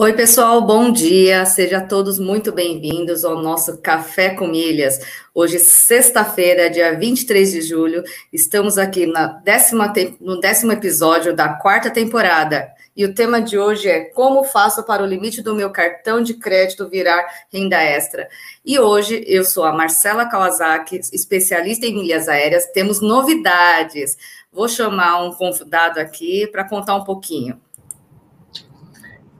Oi, pessoal, bom dia. Sejam todos muito bem-vindos ao nosso Café com Milhas. Hoje, sexta-feira, dia 23 de julho, estamos aqui na décima, no décimo episódio da quarta temporada. E o tema de hoje é Como faço para o limite do meu cartão de crédito virar renda extra? E hoje eu sou a Marcela Kawasaki, especialista em milhas aéreas. Temos novidades. Vou chamar um convidado aqui para contar um pouquinho.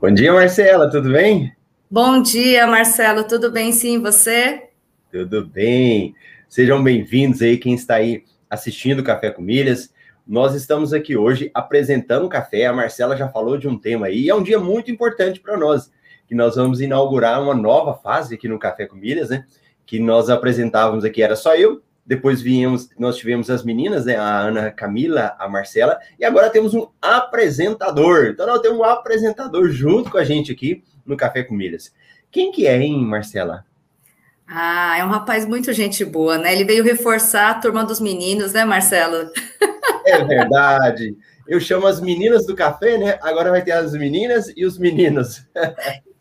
Bom dia, Marcela, tudo bem? Bom dia, Marcelo, tudo bem sim, você? Tudo bem. Sejam bem-vindos aí quem está aí assistindo Café com Milhas. Nós estamos aqui hoje apresentando o café. A Marcela já falou de um tema aí, e é um dia muito importante para nós, que nós vamos inaugurar uma nova fase aqui no Café com Milhas, né? Que nós apresentávamos aqui, era só eu, depois viemos, nós tivemos as meninas, né? A Ana Camila, a Marcela, e agora temos um apresentador. Então nós temos um apresentador junto com a gente aqui no Café com Milhas. Quem que é, hein, Marcela? Ah, é um rapaz muito gente boa, né? Ele veio reforçar a turma dos meninos, né, Marcelo? É verdade. Eu chamo as meninas do café, né? Agora vai ter as meninas e os meninos.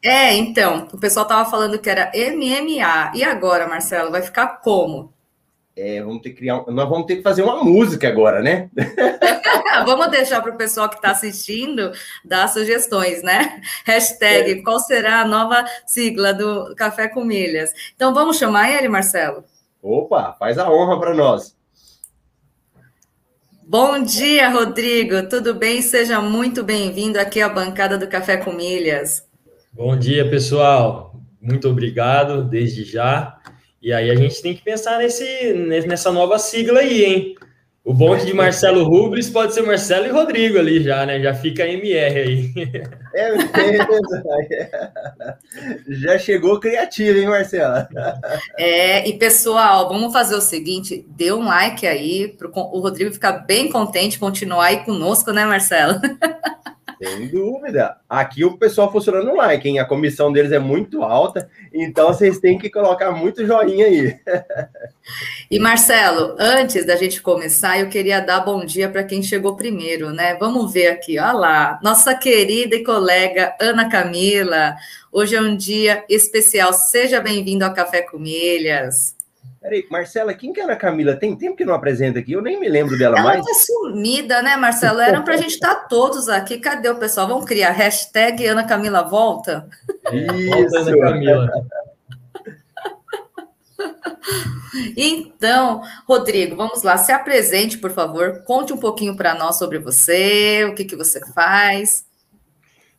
É, então, o pessoal tava falando que era MMA. E agora, Marcelo, vai ficar como? É, vamos ter que criar, nós vamos ter que fazer uma música agora, né? vamos deixar para o pessoal que está assistindo dar sugestões, né? Hashtag, é. qual será a nova sigla do Café com Milhas? Então vamos chamar ele, Marcelo? Opa, faz a honra para nós. Bom dia, Rodrigo. Tudo bem? Seja muito bem-vindo aqui à bancada do Café com Milhas. Bom dia, pessoal. Muito obrigado desde já. E aí a gente tem que pensar nesse, nessa nova sigla aí, hein? O bom é de Marcelo Rubens pode ser Marcelo e Rodrigo ali já, né? Já fica MR aí. É mesmo. já chegou criativo, hein, Marcela? É, e pessoal, vamos fazer o seguinte: dê um like aí para o Rodrigo ficar bem contente, continuar aí conosco, né, Marcelo? Sem dúvida. Aqui o pessoal funciona no like, hein? A comissão deles é muito alta, então vocês têm que colocar muito joinha aí. E Marcelo, antes da gente começar, eu queria dar bom dia para quem chegou primeiro, né? Vamos ver aqui, olha lá, nossa querida e colega Ana Camila. Hoje é um dia especial. Seja bem-vindo ao Café com Milhas. Peraí, Marcela, quem que era a Camila? Tem tempo que não apresenta aqui, eu nem me lembro dela Ela mais. Ela tá sumida, né, Marcelo? Era para a gente estar tá todos aqui. Cadê o pessoal? Vamos criar hashtag Ana Camila volta? Isso, volta Ana Camila. Então, Rodrigo, vamos lá, se apresente, por favor, conte um pouquinho para nós sobre você, o que, que você faz.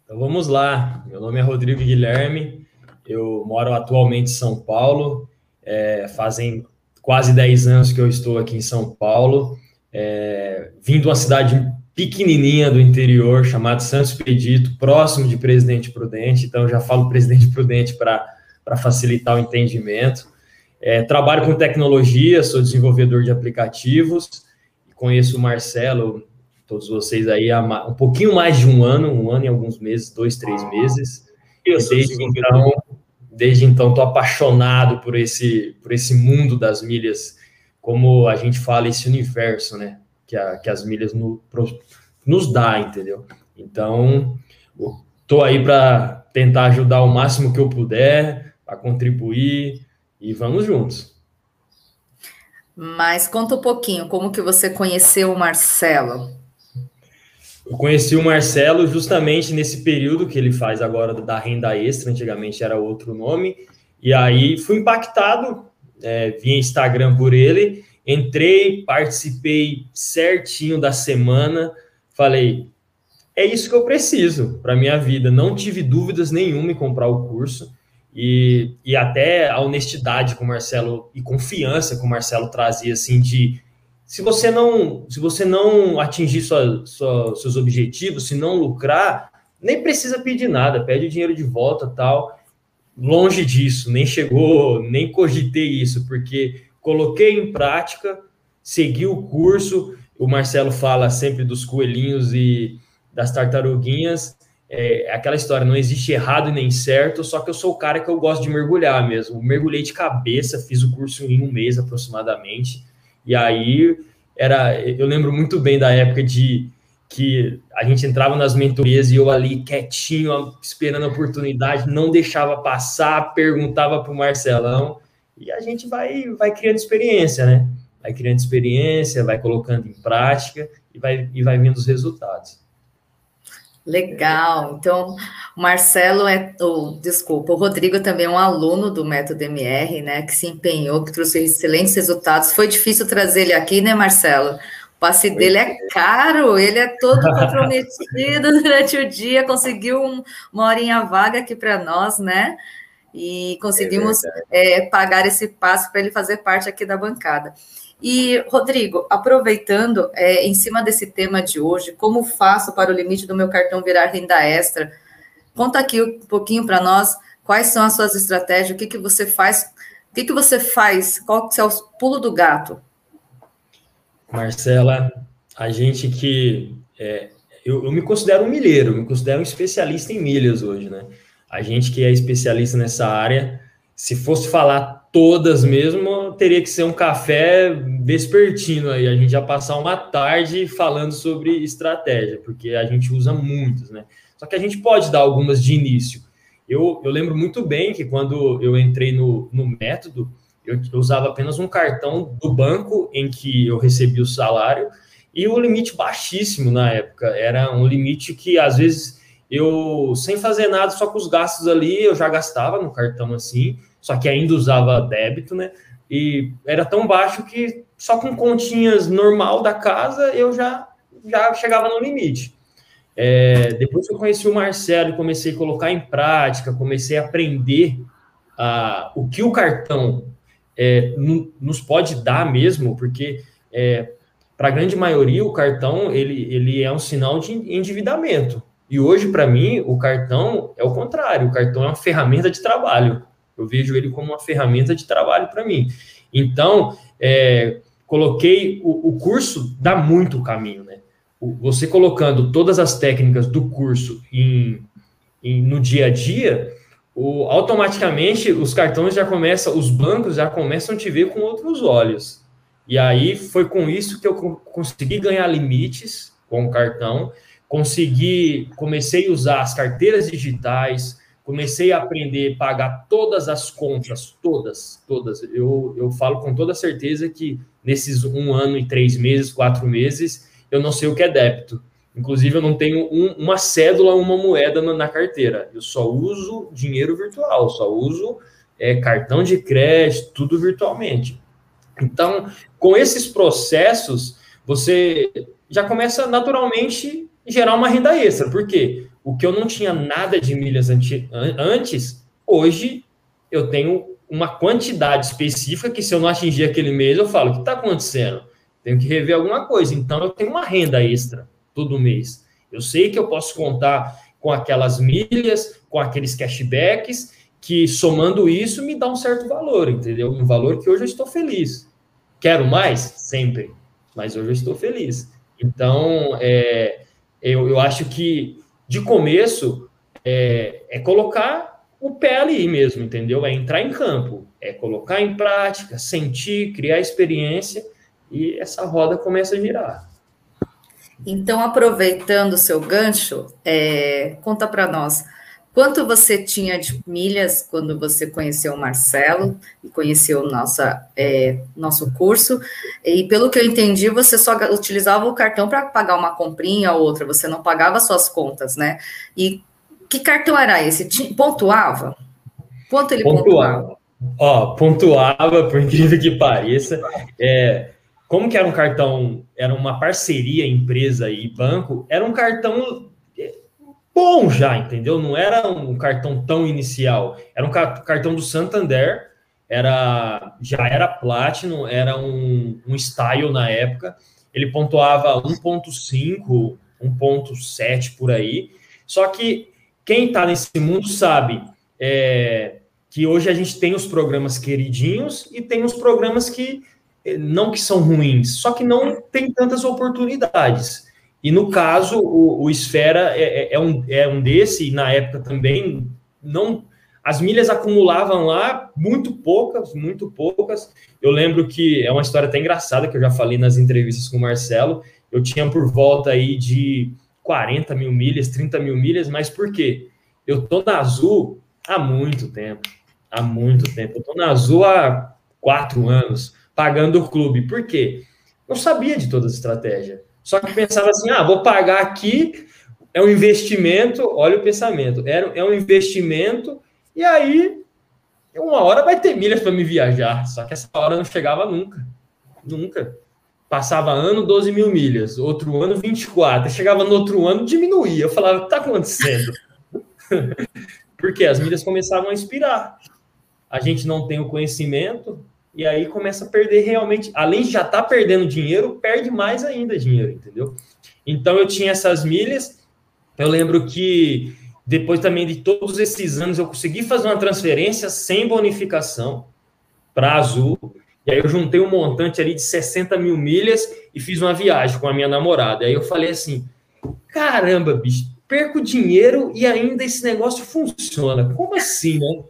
Então vamos lá, meu nome é Rodrigo Guilherme, eu moro atualmente em São Paulo, é, fazem quase 10 anos que eu estou aqui em São Paulo, é, vim de uma cidade pequenininha do interior, chamada Santos Expedito, próximo de Presidente Prudente, então já falo Presidente Prudente para facilitar o entendimento. É, trabalho com tecnologia, sou desenvolvedor de aplicativos, conheço o Marcelo, todos vocês aí há um pouquinho mais de um ano, um ano e alguns meses, dois, três meses. Eu desde então, desde então estou apaixonado por esse, por esse mundo das milhas, como a gente fala, esse universo, né? Que, a, que as milhas no, pro, nos dá, entendeu? Então, estou aí para tentar ajudar o máximo que eu puder, a contribuir e vamos juntos. Mas conta um pouquinho, como que você conheceu o Marcelo? Eu conheci o Marcelo justamente nesse período que ele faz agora da renda extra, antigamente era outro nome, e aí fui impactado, é, via Instagram por ele, entrei, participei certinho da semana, falei, é isso que eu preciso para minha vida, não tive dúvidas nenhuma em comprar o curso, e, e até a honestidade com o Marcelo e confiança que o Marcelo trazia, assim, de se você não, se você não atingir sua, sua, seus objetivos, se não lucrar, nem precisa pedir nada, pede o dinheiro de volta, tal. Longe disso, nem chegou, nem cogitei isso, porque coloquei em prática, segui o curso. O Marcelo fala sempre dos coelhinhos e das tartaruguinhas. É aquela história, não existe errado nem certo, só que eu sou o cara que eu gosto de mergulhar mesmo. Mergulhei de cabeça, fiz o curso em um mês aproximadamente e aí era, eu lembro muito bem da época de que a gente entrava nas mentorias e eu ali quietinho, esperando a oportunidade, não deixava passar, perguntava para o Marcelão, e a gente vai, vai criando experiência, né? Vai criando experiência, vai colocando em prática e vai, e vai vendo os resultados. Legal. Então, o Marcelo é, oh, desculpa, o Rodrigo também é um aluno do método MR, né? Que se empenhou, que trouxe excelentes resultados. Foi difícil trazer ele aqui, né, Marcelo? O passe dele é caro, ele é todo comprometido durante o dia, conseguiu um, uma horinha vaga aqui para nós, né? E conseguimos é é, pagar esse passe para ele fazer parte aqui da bancada. E, Rodrigo, aproveitando é, em cima desse tema de hoje, como faço para o limite do meu cartão virar renda extra? Conta aqui um pouquinho para nós quais são as suas estratégias, o que, que você faz, o que, que você faz, qual que é o pulo do gato? Marcela, a gente que. É, eu, eu me considero um milheiro, me considero um especialista em milhas hoje, né? A gente que é especialista nessa área, se fosse falar todas mesmo, teria que ser um café vespertino aí, a gente já passar uma tarde falando sobre estratégia, porque a gente usa muitos, né? Só que a gente pode dar algumas de início. Eu, eu lembro muito bem que quando eu entrei no, no método, eu, eu usava apenas um cartão do banco em que eu recebia o salário e o limite baixíssimo na época. Era um limite que às vezes eu, sem fazer nada, só com os gastos ali, eu já gastava no cartão assim, só que ainda usava débito, né? E era tão baixo que só com continhas normal da casa eu já, já chegava no limite. É, depois que eu conheci o Marcelo comecei a colocar em prática, comecei a aprender a, o que o cartão é, nos pode dar mesmo, porque é, para a grande maioria o cartão ele, ele é um sinal de endividamento. E hoje, para mim, o cartão é o contrário, o cartão é uma ferramenta de trabalho. Eu vejo ele como uma ferramenta de trabalho para mim. Então, é, coloquei o, o, curso dá muito caminho, né? O, você colocando todas as técnicas do curso em, em no dia a dia, o, automaticamente os cartões já começam, os bancos já começam a te ver com outros olhos. E aí foi com isso que eu consegui ganhar limites com o cartão, consegui, comecei a usar as carteiras digitais, comecei a aprender a pagar todas as contas, todas, todas. Eu, eu falo com toda certeza que nesses um ano e três meses, quatro meses, eu não sei o que é débito. Inclusive, eu não tenho um, uma cédula, uma moeda na, na, carteira. Eu só uso dinheiro virtual, só uso é, cartão de crédito, tudo virtualmente. Então, com esses processos, você já começa naturalmente gerar uma renda extra. Por quê? O que eu não tinha nada de milhas antes, hoje eu tenho uma quantidade específica que se eu não atingir aquele mês, eu falo, o que está acontecendo? Tenho que rever alguma coisa. Então, eu tenho uma renda extra todo mês. Eu sei que eu posso contar com aquelas milhas, com aqueles cashbacks, que somando isso me dá um certo valor, entendeu? Um valor que hoje eu estou feliz. Quero mais? Sempre. Mas hoje eu estou feliz. Então, é, eu, eu acho que de começo é, é colocar o pé ali mesmo, entendeu? É entrar em campo, é colocar em prática, sentir, criar experiência e essa roda começa a girar. Então, aproveitando o seu gancho, é, conta para nós quanto você tinha de milhas quando você conheceu o Marcelo e conheceu nossa, é, nosso curso. E pelo que eu entendi, você só utilizava o cartão para pagar uma comprinha ou outra, você não pagava suas contas, né? E que cartão era esse? Pontuava? Quanto ele pontuava? pontuava? Ó, pontuava, por incrível que pareça. É, como que era um cartão, era uma parceria empresa e banco, era um cartão bom já, entendeu? Não era um cartão tão inicial, era um cartão do Santander, era já era Platinum, era um, um style na época, ele pontuava 1.5, 1.7 por aí, só que quem está nesse mundo sabe é, que hoje a gente tem os programas queridinhos e tem os programas que não que são ruins, só que não tem tantas oportunidades. E no caso, o, o Esfera é, é, é, um, é um desse, e na época também, não as milhas acumulavam lá muito poucas, muito poucas. Eu lembro que é uma história até engraçada que eu já falei nas entrevistas com o Marcelo, eu tinha por volta aí de 40 mil milhas, 30 mil milhas, mas por quê? Eu tô na Azul há muito tempo, há muito tempo. Eu tô na Azul há quatro anos, pagando o clube. Por quê? Não sabia de toda a estratégia. Só que pensava assim, ah, vou pagar aqui, é um investimento, olha o pensamento, é um investimento, e aí uma hora vai ter milhas para me viajar, só que essa hora não chegava nunca, nunca. Passava ano, 12 mil milhas, outro ano, 24, chegava no outro ano, diminuía, eu falava, o que está acontecendo? Porque as milhas começavam a expirar, a gente não tem o conhecimento, e aí começa a perder realmente, além de já estar tá perdendo dinheiro, perde mais ainda dinheiro, entendeu? Então eu tinha essas milhas, eu lembro que depois também de todos esses anos, eu consegui fazer uma transferência sem bonificação para Azul. E aí eu juntei um montante ali de 60 mil milhas e fiz uma viagem com a minha namorada. Aí eu falei assim: caramba, bicho, perco dinheiro e ainda esse negócio funciona. Como assim, né?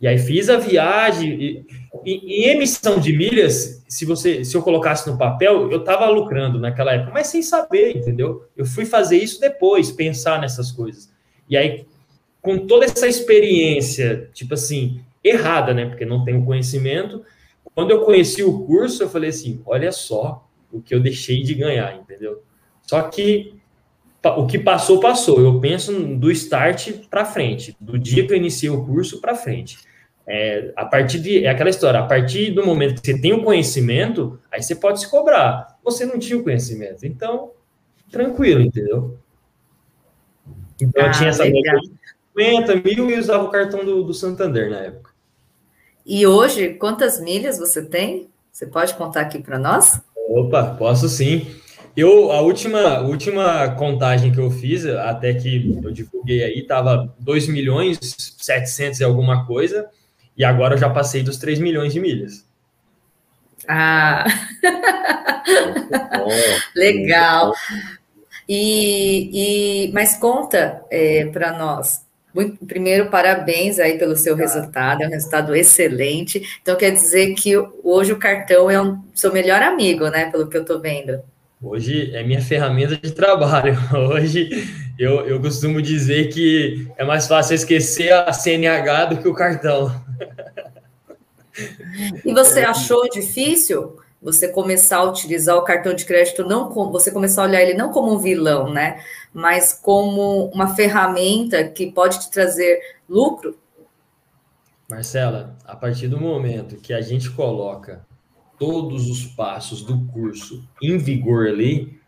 E aí fiz a viagem. E, e, em emissão de milhas, se você, se eu colocasse no papel, eu estava lucrando naquela época, mas sem saber, entendeu? Eu fui fazer isso depois, pensar nessas coisas. E aí, com toda essa experiência, tipo assim, errada, né? Porque não tenho conhecimento. Quando eu conheci o curso, eu falei assim: olha só o que eu deixei de ganhar, entendeu? Só que o que passou, passou. Eu penso do start para frente, do dia que eu iniciei o curso para frente. É, a partir de. É aquela história, a partir do momento que você tem o conhecimento, aí você pode se cobrar. Você não tinha o conhecimento. Então, tranquilo, entendeu? Então ah, eu tinha essa legal. 50 mil e usava o cartão do, do Santander na época. E hoje, quantas milhas você tem? Você pode contar aqui para nós? Opa, posso sim. Eu, a última, última contagem que eu fiz, até que eu divulguei aí, estava 2 milhões 700 e alguma coisa, e agora eu já passei dos 3 milhões de milhas. Ah, legal. E, e mas conta é, para nós. Muito, primeiro, parabéns aí pelo seu resultado, é um resultado excelente. Então, quer dizer que hoje o cartão é um seu melhor amigo, né? Pelo que eu estou vendo. Hoje é minha ferramenta de trabalho. Hoje eu, eu costumo dizer que é mais fácil esquecer a CNH do que o cartão. E você achou difícil você começar a utilizar o cartão de crédito não como você começar a olhar ele não como um vilão, né? Mas como uma ferramenta que pode te trazer lucro. Marcela, a partir do momento que a gente coloca todos os passos do curso em vigor ali,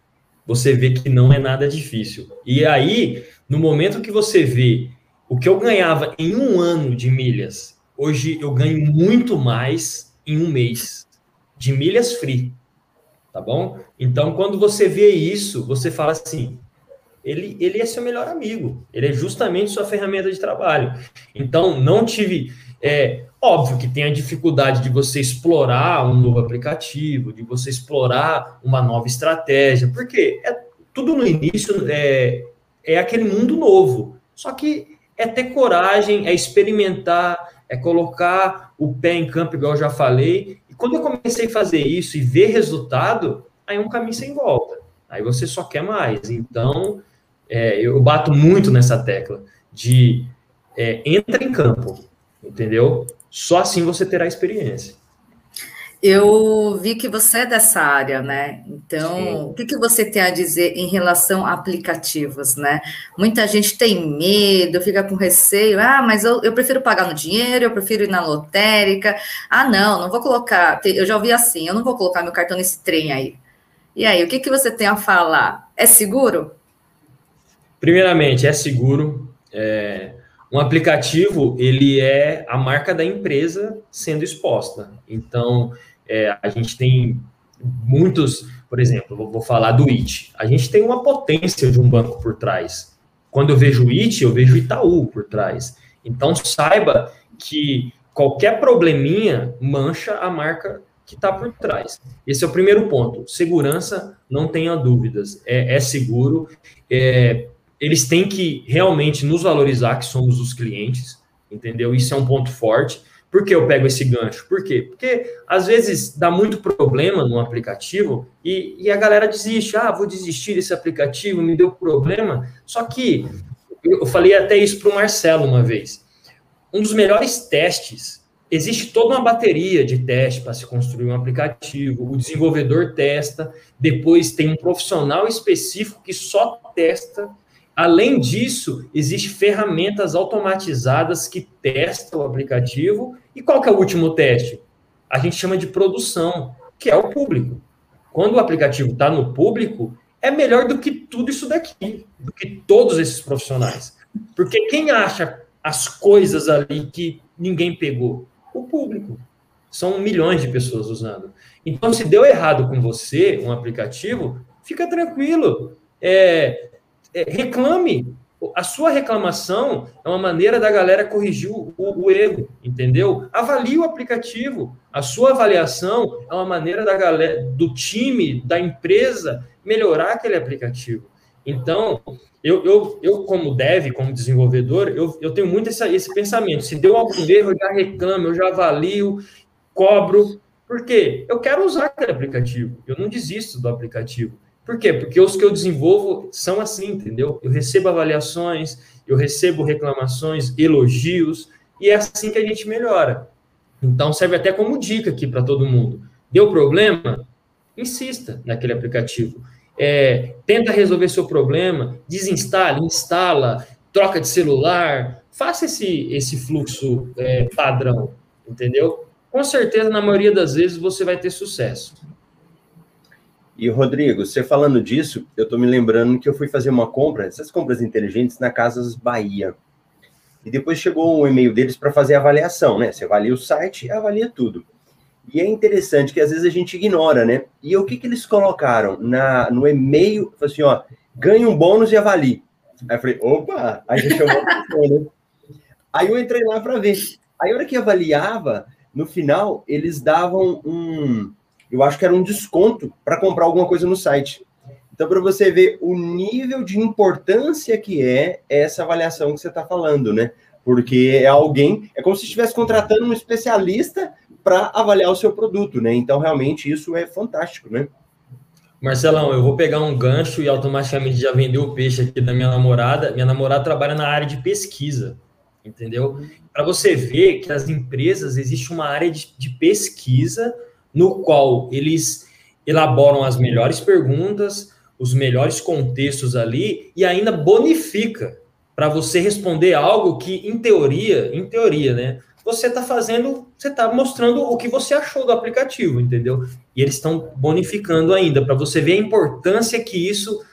você vê que não é nada difícil. E aí, no momento que você vê o que eu ganhava em um ano de milhas, hoje eu ganho muito mais em um mês de milhas free, tá bom? Então, quando você vê isso, você fala assim, ele, ele é seu melhor amigo, ele é justamente sua ferramenta de trabalho. Então, não tive... É, óbvio que tem a dificuldade de você explorar um novo aplicativo, de você explorar uma nova estratégia, porque é, tudo no início é, é aquele mundo novo. Só que é ter coragem, é experimentar, é colocar o pé em campo, igual eu já falei, quando eu comecei a fazer isso e ver resultado, aí é um caminho sem volta. Aí você só quer mais. Então, é, eu bato muito nessa tecla de é, entra em campo, entendeu? Só assim você terá experiência. Eu vi que você é dessa área, né? Então, Sim. o que, que você tem a dizer em relação a aplicativos, né? Muita gente tem medo, fica com receio. Ah, mas eu, eu prefiro pagar no dinheiro, eu prefiro ir na lotérica. Ah, não, não vou colocar. Eu já ouvi assim, eu não vou colocar meu cartão nesse trem aí. E aí, o que, que você tem a falar? É seguro? Primeiramente, é seguro. É, um aplicativo, ele é a marca da empresa sendo exposta. Então, é, a gente tem muitos, por exemplo, vou, vou falar do IT. A gente tem uma potência de um banco por trás. Quando eu vejo o IT, eu vejo Itaú por trás. Então, saiba que qualquer probleminha mancha a marca que está por trás. Esse é o primeiro ponto. Segurança, não tenha dúvidas. É, é seguro. É, eles têm que realmente nos valorizar, que somos os clientes, entendeu? Isso é um ponto forte Por que eu pego esse gancho? Por quê? Porque às vezes dá muito problema no aplicativo e, e a galera desiste. Ah, vou desistir desse aplicativo, me deu problema. Só que eu falei até isso para o Marcelo uma vez. Um dos melhores testes, existe toda uma bateria de teste para se construir um aplicativo. O desenvolvedor testa, depois tem um profissional específico que só testa Além disso, existem ferramentas automatizadas que testam o aplicativo. E qual que é o último teste? A gente chama de produção, que é o público. Quando o aplicativo está no público, é melhor do que tudo isso daqui, do que todos esses profissionais. Porque quem acha as coisas ali que ninguém pegou? O público. São milhões de pessoas usando. Então, se deu errado com você, um aplicativo, fica tranquilo. É, reclame. A sua reclamação é uma maneira da galera corrigir o, o, erro, entendeu? Avalie o aplicativo. A sua avaliação é uma maneira da galera, do time, da empresa, melhorar aquele aplicativo. Então, eu, eu, eu como dev, como desenvolvedor, eu, eu tenho muito esse, pensamento. Se deu algum erro, eu já reclamo, eu já avalio, cobro. Por quê? Eu quero usar aquele aplicativo. Eu não desisto do aplicativo. Por quê? Porque os que eu desenvolvo são assim, entendeu? Eu recebo avaliações, eu recebo reclamações, elogios, e é assim que a gente melhora. Então, serve até como dica aqui para todo mundo. Deu problema? Insista naquele aplicativo. É, tenta resolver seu problema, desinstala, instala, troca de celular, faça esse, esse fluxo é, padrão, entendeu? Com certeza, na maioria das vezes, você vai ter sucesso. E, Rodrigo, você falando disso, eu estou me lembrando que eu fui fazer uma compra, essas compras inteligentes, na Casas Bahia. E depois chegou um e-mail deles para fazer avaliação, né? Você avalia o site avalia tudo. E é interessante que às vezes a gente ignora, né? E o que, que eles colocaram na, no e-mail? Assim, ó, ganhe um bônus e avalie. Aí eu falei, opa, aí já chamou a atenção, né? Aí eu entrei lá para ver. Aí a hora que avaliava, no final, eles davam um, eu acho que era um desconto para comprar alguma coisa no site. Então, para você ver o nível de importância que é essa avaliação que você está falando, né? Porque é alguém, é como se estivesse contratando um especialista para avaliar o seu produto, né? Então, realmente, isso é fantástico, né? Marcelão, eu vou pegar um gancho e automaticamente já vendeu o peixe aqui da minha namorada. Minha namorada trabalha na área de pesquisa, entendeu? Para você ver que as empresas existe uma área de, de pesquisa no qual eles elaboram as melhores perguntas, os melhores contextos ali e ainda bonifica para você responder algo que, em teoria, em teoria, né? Você está fazendo, você está mostrando o que você achou do aplicativo, entendeu? E eles estão bonificando ainda para você ver a importância que isso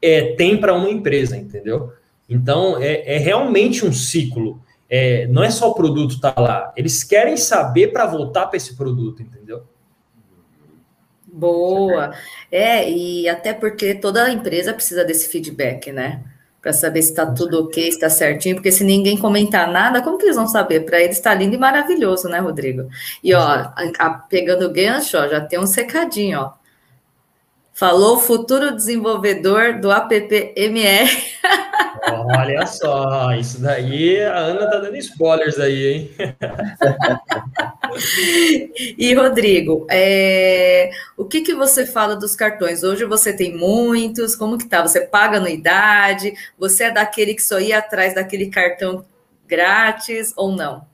é, tem para uma empresa, entendeu? Então é, é realmente um ciclo. É, não é só o produto estar tá lá, eles querem saber para voltar para esse produto, entendeu? Boa. É, e até porque toda empresa precisa desse feedback, né? Para saber se está tudo ok, se está certinho, porque se ninguém comentar nada, como que eles vão saber? Para eles está lindo e maravilhoso, né, Rodrigo? E ó, a, a, pegando o gancho, ó, já tem um secadinho, ó. Falou futuro desenvolvedor do app MR. Olha só, isso daí a Ana tá dando spoilers aí, hein? e Rodrigo, é, o que que você fala dos cartões? Hoje você tem muitos, como que tá? Você paga anuidade? Você é daquele que só ia atrás daquele cartão grátis ou não?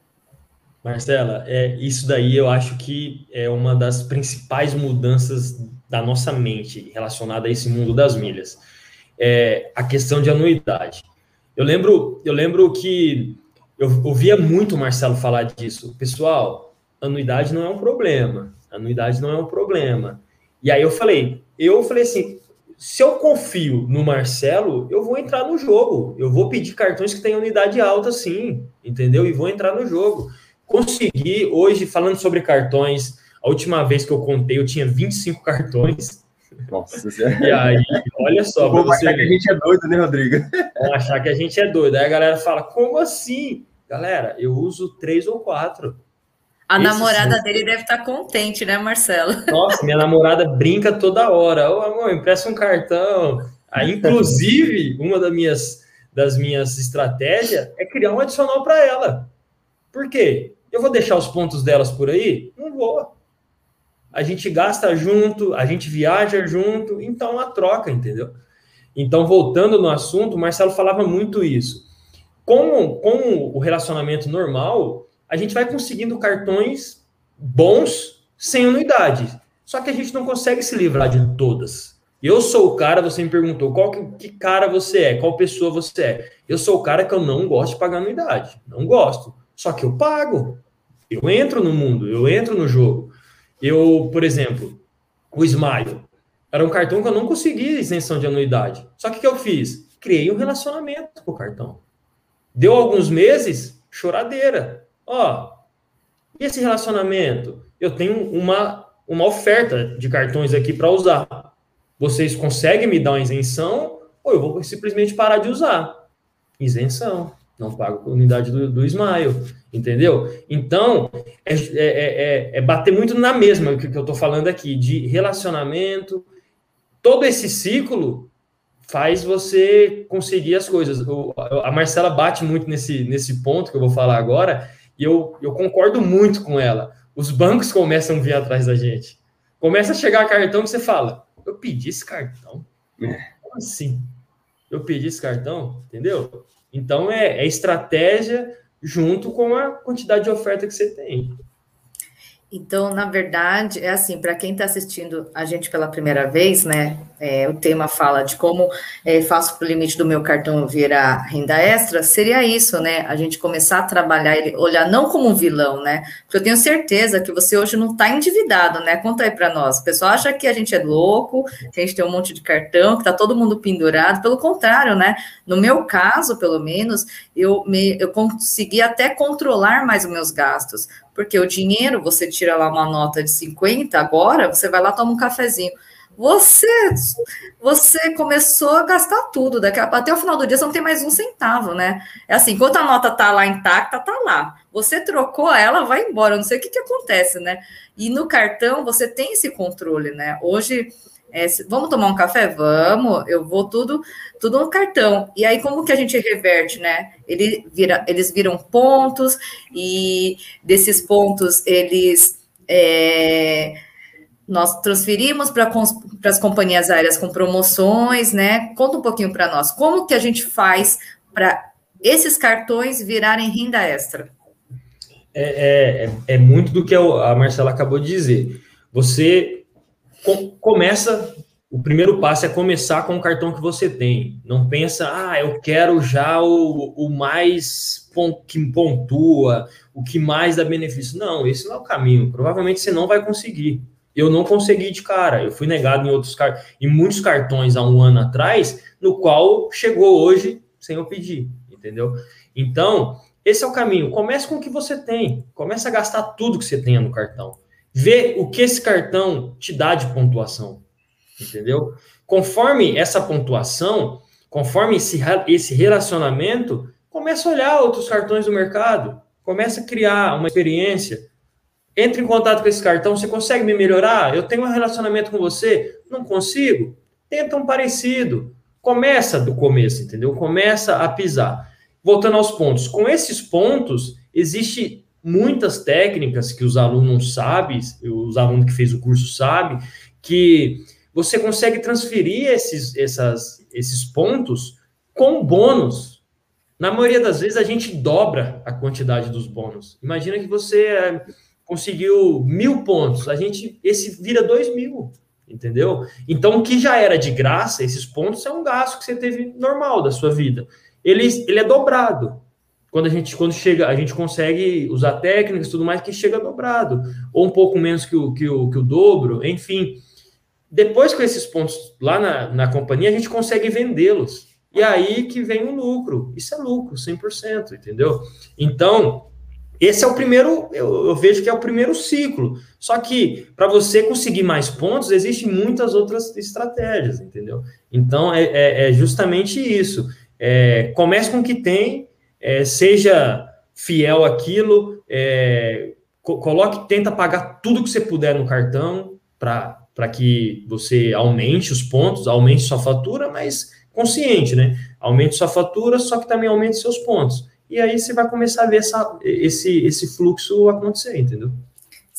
Marcela, é, isso daí eu acho que é uma das principais mudanças da nossa mente relacionada a esse mundo das milhas. É a questão de anuidade. Eu lembro, eu lembro que eu ouvia muito o Marcelo falar disso. Pessoal, anuidade não é um problema. Anuidade não é um problema. E aí eu falei, eu falei assim, se eu confio no Marcelo, eu vou entrar no jogo. Eu vou pedir cartões que tenham unidade alta, sim, entendeu? E vou entrar no jogo consegui, hoje, falando sobre cartões, a última vez que eu contei, eu tinha 25 cartões. Nossa, e aí, olha só. Vão você achar que a gente é doido, né, Rodrigo? Vão achar que a gente é doido. Aí a galera fala, como assim? Galera, eu uso três ou quatro. A Esse namorada sim. dele deve estar contente, né, Marcelo? Nossa, minha namorada brinca toda hora. Ô, amor, empresta um cartão. Aí, inclusive, uma das minhas, das minhas estratégias é criar um adicional para ela. Por quê? Eu vou deixar os pontos delas por aí? Não vou. A gente gasta junto, a gente viaja junto, então a troca, entendeu? Então, voltando no assunto, o Marcelo falava muito isso. Com, com o relacionamento normal, a gente vai conseguindo cartões bons sem anuidade. Só que a gente não consegue se livrar de todas. Eu sou o cara, você me perguntou, qual que, que, cara você é, qual pessoa você é. Eu sou o cara que eu não gosto de pagar anuidade. Não gosto. Só que eu pago. Eu entro no mundo, eu entro no jogo. Eu, por exemplo, o Smile. Era um cartão que eu não conseguia isenção de anuidade. Só que o que eu fiz? Criei um relacionamento com o cartão. Deu alguns meses, choradeira. Ó, e esse relacionamento? Eu tenho uma, uma oferta de cartões aqui para usar vocês conseguem me dar uma isenção ou eu vou simplesmente parar de usar? Isenção. Não pago a unidade do, do Smile, entendeu? Então, é, é, é, é bater muito na mesma que, que eu estou falando aqui, de relacionamento. Todo esse ciclo faz você conseguir as coisas. A Marcela bate muito nesse, nesse ponto que eu vou falar agora, e eu, eu concordo muito com ela. Os bancos começam a vir atrás da gente. Começa a chegar cartão que você fala, eu pedi esse cartão? É. Como assim? Eu pedi esse cartão, entendeu? Então é, é estratégia junto com a quantidade de oferta que você tem. Então, na verdade, é assim, para quem está assistindo a gente pela primeira vez, né? É, o tema fala de como é, faço para o limite do meu cartão virar renda extra, seria isso, né? A gente começar a trabalhar ele, olhar não como um vilão, né? Porque eu tenho certeza que você hoje não está endividado, né? Conta aí para nós. O pessoal acha que a gente é louco, que a gente tem um monte de cartão, que está todo mundo pendurado. Pelo contrário, né? No meu caso, pelo menos, eu, me, eu consegui até controlar mais os meus gastos. Porque o dinheiro, você tira lá uma nota de 50, agora você vai lá toma um cafezinho. Você você começou a gastar tudo, daqui a, até o final do dia você não tem mais um centavo, né? É assim, enquanto a nota tá lá intacta, tá lá. Você trocou ela, vai embora, não sei o que, que acontece, né? E no cartão você tem esse controle, né? Hoje é, vamos tomar um café? Vamos, eu vou tudo, tudo no cartão. E aí, como que a gente reverte, né? Ele vira, eles viram pontos, e desses pontos eles é, nós transferimos para as companhias aéreas com promoções, né? Conta um pouquinho para nós. Como que a gente faz para esses cartões virarem renda extra? É, é, é muito do que a Marcela acabou de dizer. Você com, começa, o primeiro passo é começar com o cartão que você tem. Não pensa, ah, eu quero já o, o mais que pontua, o que mais dá benefício. Não, esse não é o caminho. Provavelmente você não vai conseguir. Eu não consegui de cara. Eu fui negado em outros em muitos cartões há um ano atrás, no qual chegou hoje sem eu pedir, entendeu? Então, esse é o caminho. Comece com o que você tem. Comece a gastar tudo que você tenha no cartão. Vê o que esse cartão te dá de pontuação, entendeu? Conforme essa pontuação, conforme esse, esse relacionamento, começa a olhar outros cartões do mercado, começa a criar uma experiência. Entre em contato com esse cartão, você consegue me melhorar? Eu tenho um relacionamento com você? Não consigo? Tenta um parecido. Começa do começo, entendeu? Começa a pisar. Voltando aos pontos. Com esses pontos, existe muitas técnicas que os alunos sabem, os alunos que fez o curso sabem, que você consegue transferir esses, essas, esses pontos com bônus. Na maioria das vezes, a gente dobra a quantidade dos bônus. Imagina que você é, conseguiu mil pontos, a gente esse vira dois mil, entendeu? Então, o que já era de graça, esses pontos, é um gasto que você teve normal da sua vida. Ele, ele é dobrado quando a gente quando chega, a gente consegue usar técnicas e tudo mais que chega dobrado, ou um pouco menos que o, que o, que o dobro, enfim. Depois com esses pontos lá na, na companhia, a gente consegue vendê-los. E aí que vem o lucro. Isso é lucro, 100%, entendeu? Então, esse é o primeiro, eu, eu vejo que é o primeiro ciclo. Só que para você conseguir mais pontos, existem muitas outras estratégias, entendeu? Então, é, é, é justamente isso. É, comece com o que tem, é, seja fiel àquilo, é, co coloque, tenta pagar tudo que você puder no cartão para que você aumente os pontos, aumente sua fatura, mas consciente, né? Aumente sua fatura, só que também aumente seus pontos. e aí você vai começar a ver essa, esse, esse fluxo acontecer, entendeu?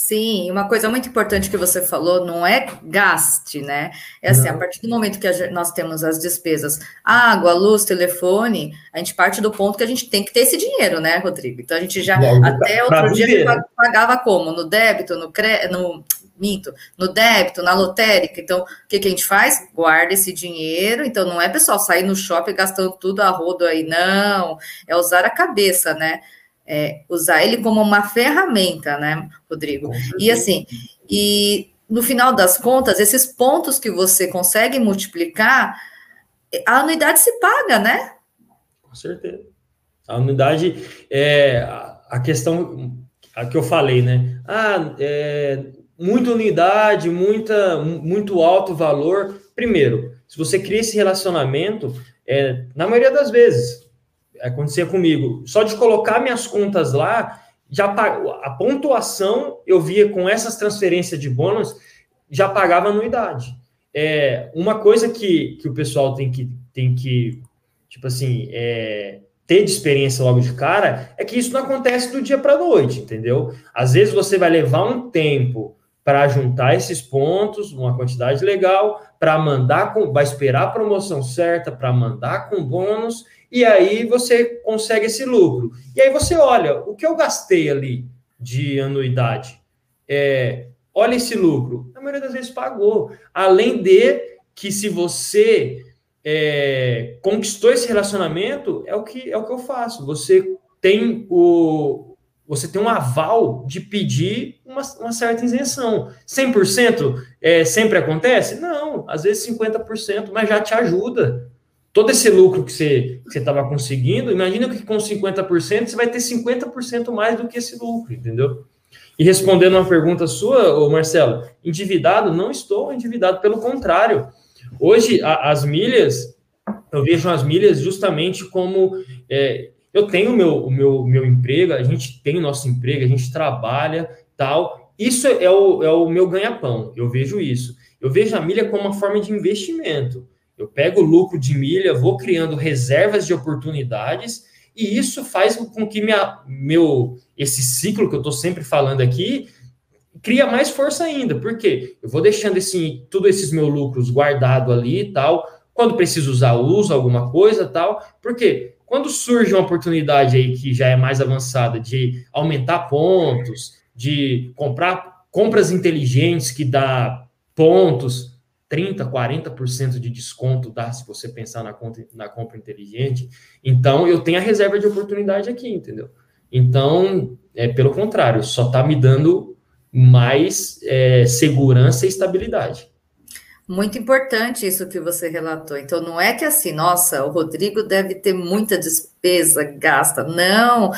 Sim, uma coisa muito importante que você falou não é gaste, né? É assim, não. a partir do momento que a, nós temos as despesas, água, luz, telefone, a gente parte do ponto que a gente tem que ter esse dinheiro, né, Rodrigo? Então a gente já até pra, outro pra dia pagava como? No débito, no crédito, no minto, no débito, na lotérica. Então, o que, que a gente faz? Guarda esse dinheiro. Então, não é pessoal sair no shopping gastando tudo a rodo aí, não. É usar a cabeça, né? É, usar ele como uma ferramenta, né, Rodrigo? E assim, e no final das contas, esses pontos que você consegue multiplicar, a anuidade se paga, né? Com certeza. A anuidade é a questão a que eu falei, né? Ah, é, muita unidade, muita, muito alto valor. Primeiro, se você cria esse relacionamento, é, na maioria das vezes, acontecia comigo. Só de colocar minhas contas lá, já a pontuação eu via com essas transferências de bônus já pagava anuidade. É, uma coisa que, que o pessoal tem que, tem que tipo assim, é, ter de experiência logo de cara é que isso não acontece do dia para noite, entendeu? Às vezes você vai levar um tempo para juntar esses pontos, uma quantidade legal, para mandar com, vai esperar a promoção certa para mandar com bônus e aí você consegue esse lucro. E aí você olha, o que eu gastei ali de anuidade? É, olha esse lucro. Na maioria das vezes pagou. Além de que se você é, conquistou esse relacionamento, é o que é o que eu faço. Você tem o você tem um aval de pedir uma, uma certa isenção. 100% é, sempre acontece? Não, às vezes 50%, mas já te ajuda todo esse lucro que você estava conseguindo, imagina que com 50% você vai ter 50% mais do que esse lucro, entendeu? E respondendo uma pergunta sua, ô Marcelo, endividado, não estou endividado, pelo contrário. Hoje, a, as milhas, eu vejo as milhas justamente como. É, eu tenho meu, o meu, meu emprego, a gente tem o nosso emprego, a gente trabalha, tal. Isso é o, é o meu ganha-pão, eu vejo isso. Eu vejo a milha como uma forma de investimento. Eu pego o lucro de milha, vou criando reservas de oportunidades e isso faz com que minha, meu esse ciclo que eu estou sempre falando aqui cria mais força ainda. Por quê? Eu vou deixando esse, todos esses meus lucros guardado ali e tal. Quando preciso usar, uso alguma coisa tal. Porque quando surge uma oportunidade aí que já é mais avançada de aumentar pontos, de comprar compras inteligentes que dá pontos, 30%, 40% de desconto dá se você pensar na, conta, na compra inteligente. Então, eu tenho a reserva de oportunidade aqui, entendeu? Então, é pelo contrário, só está me dando mais é, segurança e estabilidade. Muito importante isso que você relatou. Então, não é que assim, nossa, o Rodrigo deve ter muita despesa gasta. Não,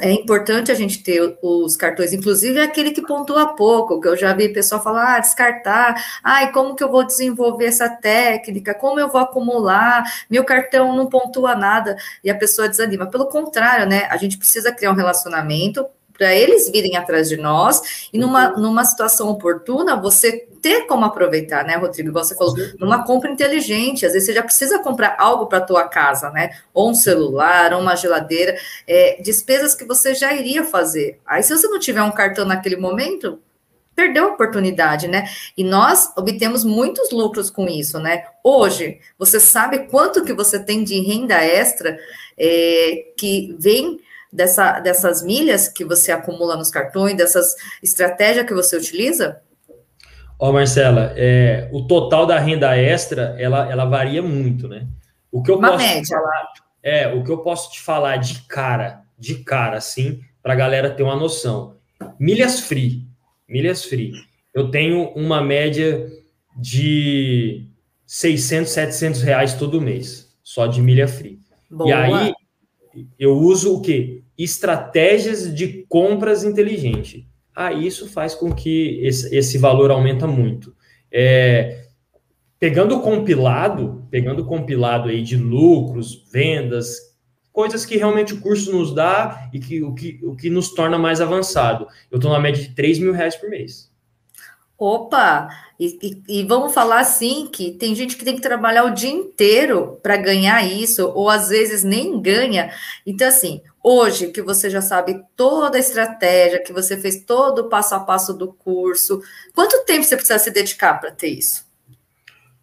é importante a gente ter os cartões, inclusive aquele que pontua pouco, que eu já vi pessoal falar, ah, descartar, ai, como que eu vou desenvolver essa técnica, como eu vou acumular, meu cartão não pontua nada, e a pessoa desanima. Pelo contrário, né, a gente precisa criar um relacionamento para eles virem atrás de nós e numa, numa situação oportuna você ter como aproveitar, né, Rodrigo? Você falou, numa compra inteligente, às vezes você já precisa comprar algo para a tua casa, né? Ou um celular, ou uma geladeira, é, despesas que você já iria fazer. Aí, se você não tiver um cartão naquele momento, perdeu a oportunidade, né? E nós obtemos muitos lucros com isso, né? Hoje, você sabe quanto que você tem de renda extra é, que vem dessa, dessas milhas que você acumula nos cartões, dessas estratégias que você utiliza? Ó, Marcela, é, o total da renda extra, ela, ela varia muito, né? O que eu Uma posso média. falar, é, o que eu posso te falar de cara, de cara, assim, para a galera ter uma noção. Milhas free, milhas free. Eu tenho uma média de 600, 700 reais todo mês, só de milha free. Boa. E aí, eu uso o quê? Estratégias de compras inteligente. Ah, isso faz com que esse, esse valor aumenta muito. É, pegando o compilado, pegando o compilado aí de lucros, vendas, coisas que realmente o curso nos dá e que o que, o que nos torna mais avançado. Eu estou na média de 3 mil reais por mês. Opa! E, e, e, vamos falar assim que tem gente que tem que trabalhar o dia inteiro para ganhar isso, ou às vezes nem ganha. Então, assim, hoje que você já sabe toda a estratégia, que você fez todo o passo a passo do curso, quanto tempo você precisa se dedicar para ter isso?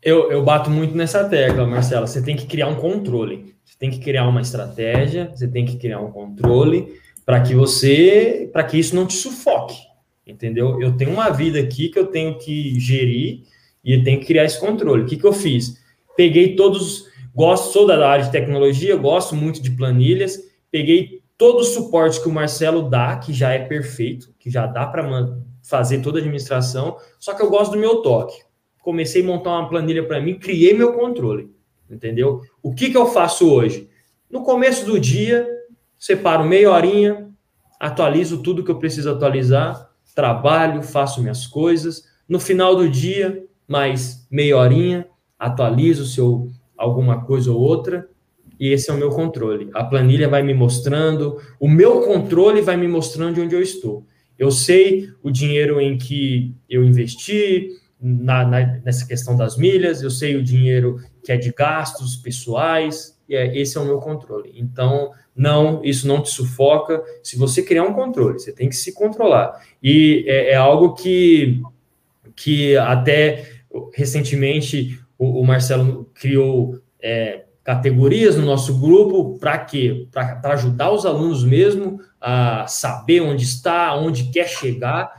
Eu, eu bato muito nessa tecla, Marcela. Você tem que criar um controle. Você tem que criar uma estratégia, você tem que criar um controle para que você, para que isso não te sufoque entendeu? Eu tenho uma vida aqui que eu tenho que gerir e eu tenho que criar esse controle. O que, que eu fiz? Peguei todos, gosto, sou da área de tecnologia, gosto muito de planilhas, peguei todo o suporte que o Marcelo dá, que já é perfeito, que já dá para fazer toda a administração, só que eu gosto do meu toque. Comecei a montar uma planilha para mim, criei meu controle, entendeu? O que, que eu faço hoje? No começo do dia, separo meia horinha, atualizo tudo que eu preciso atualizar, trabalho, faço minhas coisas. No final do dia, mais meia horinha, atualizo se eu alguma coisa ou outra, e esse é o meu controle. A planilha vai me mostrando, o meu controle vai me mostrando de onde eu estou. Eu sei o dinheiro em que eu investi, na, na, nessa questão das milhas, eu sei o dinheiro que é de gastos pessoais, é, esse é o meu controle. Então, não, isso não te sufoca. Se você criar um controle, você tem que se controlar. E é, é algo que, que até recentemente o, o Marcelo criou é, categorias no nosso grupo para quê? Para ajudar os alunos mesmo a saber onde está, onde quer chegar.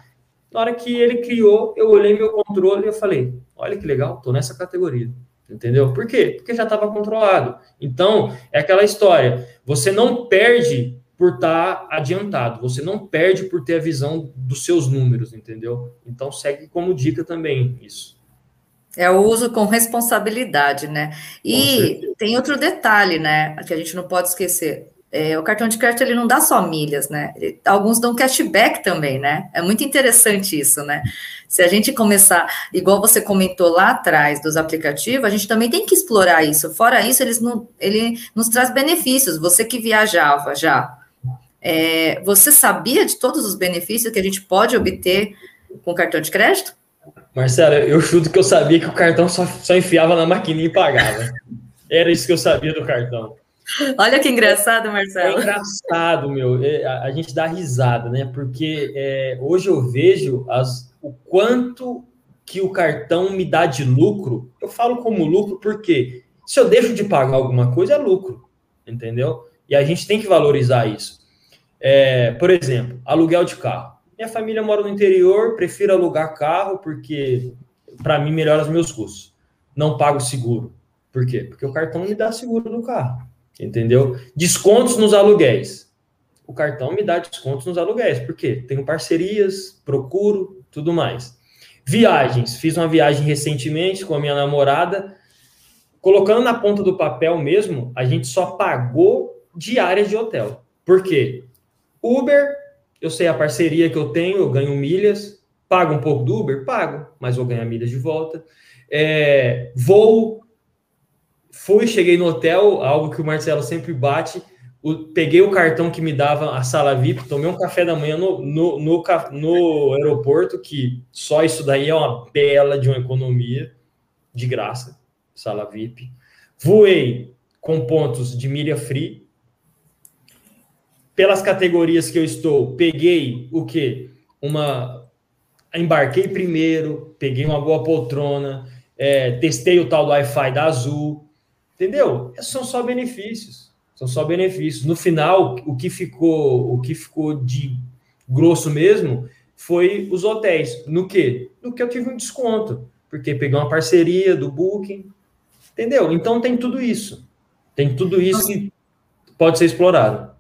Na hora que ele criou, eu olhei meu controle e eu falei: olha que legal, estou nessa categoria. Entendeu? Por quê? Porque já estava controlado. Então, é aquela história. Você não perde por estar tá adiantado, você não perde por ter a visão dos seus números, entendeu? Então, segue como dica também isso. É o uso com responsabilidade, né? E tem outro detalhe, né, que a gente não pode esquecer. É, o cartão de crédito ele não dá só milhas, né? Ele, alguns dão cashback também, né? É muito interessante isso, né? Se a gente começar, igual você comentou lá atrás dos aplicativos, a gente também tem que explorar isso. Fora isso, eles não, ele nos traz benefícios. Você que viajava já, é, você sabia de todos os benefícios que a gente pode obter com cartão de crédito? Marcelo, eu chuto que eu sabia que o cartão só, só enfiava na maquininha e pagava. Era isso que eu sabia do cartão. Olha que engraçado, Marcelo. É engraçado, meu. É, a, a, gente dá risada, né? Porque é, hoje eu vejo as, o quanto que o cartão me dá de lucro. Eu falo como lucro porque se eu deixo de pagar alguma coisa, é lucro, entendeu? E a gente tem que valorizar isso. É, por exemplo, aluguel de carro. Minha família mora no interior, prefiro alugar carro porque para mim melhora os meus custos. Não pago seguro. Por quê? Porque o cartão me dá seguro do carro entendeu? Descontos nos aluguéis. O cartão me dá descontos nos aluguéis, por quê? Tenho parcerias, procuro, tudo mais. Viagens, fiz uma viagem recentemente com a minha namorada, colocando na ponta do papel mesmo, a gente só pagou diárias de hotel. Por quê? Uber, eu sei a parceria que eu tenho, eu ganho milhas, pago um pouco do Uber? Pago, mas vou ganhar milhas de volta. É, voo, Fui, cheguei no hotel, algo que o Marcelo sempre bate. O, peguei o cartão que me dava a sala VIP, tomei um café da manhã no, no, no, no aeroporto, que só isso daí é uma bela de uma economia, de graça, sala VIP. Voei com pontos de milha free. Pelas categorias que eu estou, peguei o que? Uma. Embarquei primeiro, peguei uma boa poltrona, é, testei o tal do Wi-Fi da Azul, Entendeu? São só benefícios. São só benefícios. No final, o que ficou, o que ficou de grosso mesmo foi os hotéis. No que? No que eu tive um desconto, porque peguei uma parceria do Booking. Entendeu? Então tem tudo isso. Tem tudo isso que pode ser explorado.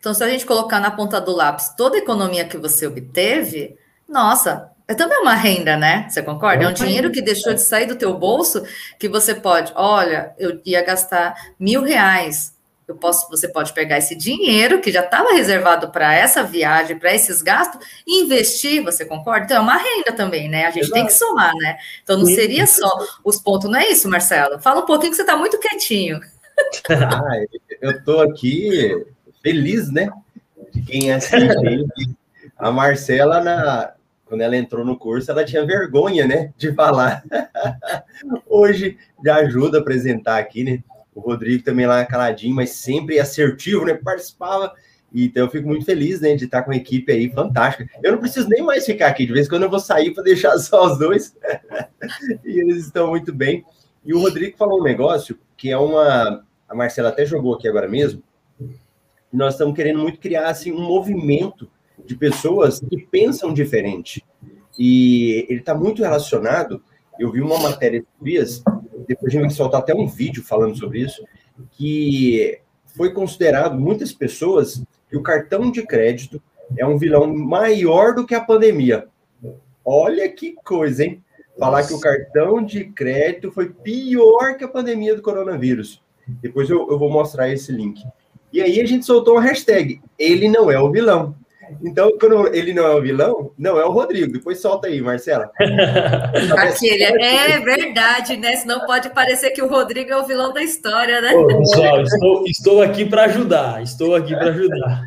Então, se a gente colocar na ponta do lápis toda a economia que você obteve, nossa, é também uma renda, né? Você concorda? É um dinheiro que deixou de sair do teu bolso que você pode, olha, eu ia gastar mil reais. Eu posso, você pode pegar esse dinheiro que já estava reservado para essa viagem, para esses gastos, e investir, você concorda? Então é uma renda também, né? A gente Exato. tem que somar, né? Então não seria só os pontos, não é isso, Marcelo? Fala um pouquinho que você está muito quietinho. ah, eu estou aqui feliz, né? De quem assiste. A Marcela, na, quando ela entrou no curso, ela tinha vergonha, né, de falar. Hoje já ajuda a apresentar aqui, né? O Rodrigo também lá caladinho, mas sempre assertivo, né? Participava. Então eu fico muito feliz, né, de estar com a equipe aí fantástica. Eu não preciso nem mais ficar aqui, de vez em quando eu vou sair para deixar só os dois. e eles estão muito bem. E o Rodrigo falou um negócio que é uma. A Marcela até jogou aqui agora mesmo. Nós estamos querendo muito criar assim, um movimento de pessoas que pensam diferente. E ele está muito relacionado. Eu vi uma matéria esses dias, depois a gente vai soltar até um vídeo falando sobre isso, que foi considerado muitas pessoas que o cartão de crédito é um vilão maior do que a pandemia. Olha que coisa, hein? Falar que o cartão de crédito foi pior que a pandemia do coronavírus. Depois eu, eu vou mostrar esse link. E aí a gente soltou uma hashtag. Ele não é o vilão. Então, quando ele não é o vilão, não é o Rodrigo. Depois solta aí, Marcela. Aquele, é verdade, né? Senão pode parecer que o Rodrigo é o vilão da história, né? Ô, pessoal, estou, estou aqui para ajudar. Estou aqui para ajudar.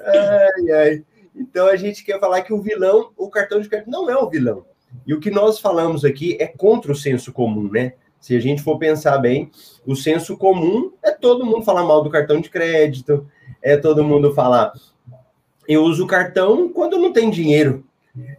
Ai, ai. Então a gente quer falar que o vilão, o cartão de crédito não é o vilão. E o que nós falamos aqui é contra o senso comum, né? Se a gente for pensar bem, o senso comum é todo mundo falar mal do cartão de crédito, é todo mundo falar eu uso o cartão quando não tem dinheiro.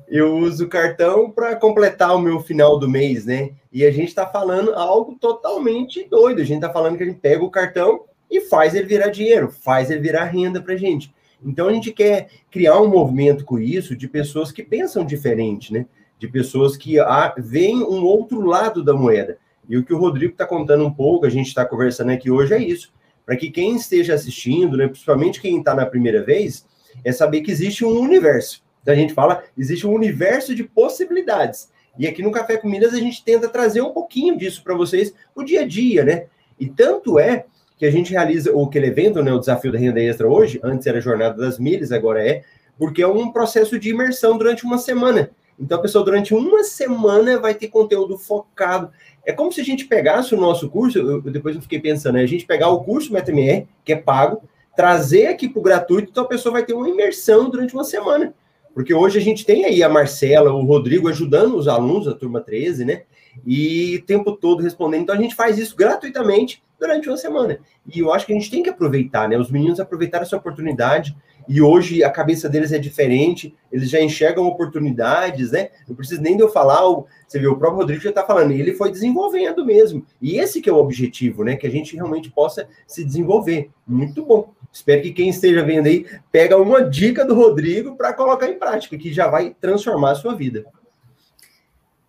Eu uso o cartão para completar o meu final do mês, né? E a gente está falando algo totalmente doido. A gente está falando que a gente pega o cartão e faz ele virar dinheiro, faz ele virar renda para gente. Então a gente quer criar um movimento com isso de pessoas que pensam diferente, né? De pessoas que ah, veem um outro lado da moeda. E o que o Rodrigo está contando um pouco, a gente está conversando aqui hoje, é isso. Para que quem esteja assistindo, né, principalmente quem está na primeira vez, é saber que existe um universo. Então, a gente fala, existe um universo de possibilidades. E aqui no Café com Milhas a gente tenta trazer um pouquinho disso para vocês o dia a dia, né? E tanto é que a gente realiza o aquele evento, né, o desafio da renda extra hoje, antes era a jornada das milhas, agora é, porque é um processo de imersão durante uma semana. Então a pessoa durante uma semana vai ter conteúdo focado. É como se a gente pegasse o nosso curso, eu, depois eu fiquei pensando, né, a gente pegar o curso MetaMR, que é pago, trazer aqui para o gratuito, então a pessoa vai ter uma imersão durante uma semana. Porque hoje a gente tem aí a Marcela, o Rodrigo ajudando os alunos da turma 13, né? E o tempo todo respondendo. Então a gente faz isso gratuitamente durante uma semana. E eu acho que a gente tem que aproveitar, né? Os meninos aproveitaram essa oportunidade e hoje a cabeça deles é diferente, eles já enxergam oportunidades, né? Não precisa nem de eu falar, você vê, o próprio Rodrigo já está falando, ele foi desenvolvendo mesmo. E esse que é o objetivo, né? Que a gente realmente possa se desenvolver. Muito bom. Espero que quem esteja vendo aí pega uma dica do Rodrigo para colocar em prática, que já vai transformar a sua vida.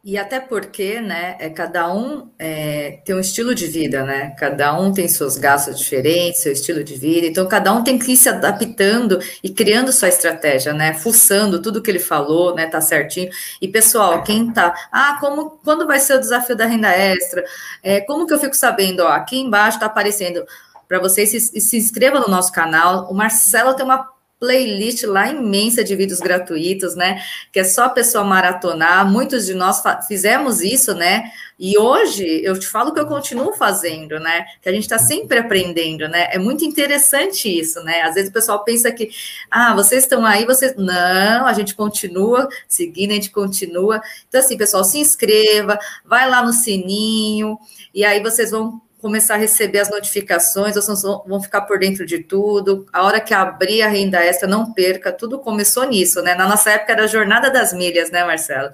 E até porque, né, é, cada um é, tem um estilo de vida, né? Cada um tem seus gastos diferentes, seu estilo de vida. Então, cada um tem que ir se adaptando e criando sua estratégia, né? Fuçando tudo que ele falou, né? Tá certinho. E, pessoal, quem tá... Ah, como, quando vai ser o desafio da renda extra? É, como que eu fico sabendo? Ó, aqui embaixo tá aparecendo para vocês se, se inscrevam no nosso canal. O Marcelo tem uma playlist lá imensa de vídeos gratuitos, né? Que é só a pessoa maratonar. Muitos de nós fizemos isso, né? E hoje eu te falo que eu continuo fazendo, né? Que a gente está sempre aprendendo, né? É muito interessante isso, né? Às vezes o pessoal pensa que, ah, vocês estão aí, vocês. Não, a gente continua seguindo, a gente continua. Então, assim, pessoal, se inscreva, vai lá no sininho, e aí vocês vão começar a receber as notificações, vocês vão ficar por dentro de tudo. A hora que abrir a renda extra, não perca. Tudo começou nisso, né? Na nossa época era a jornada das milhas, né, Marcelo?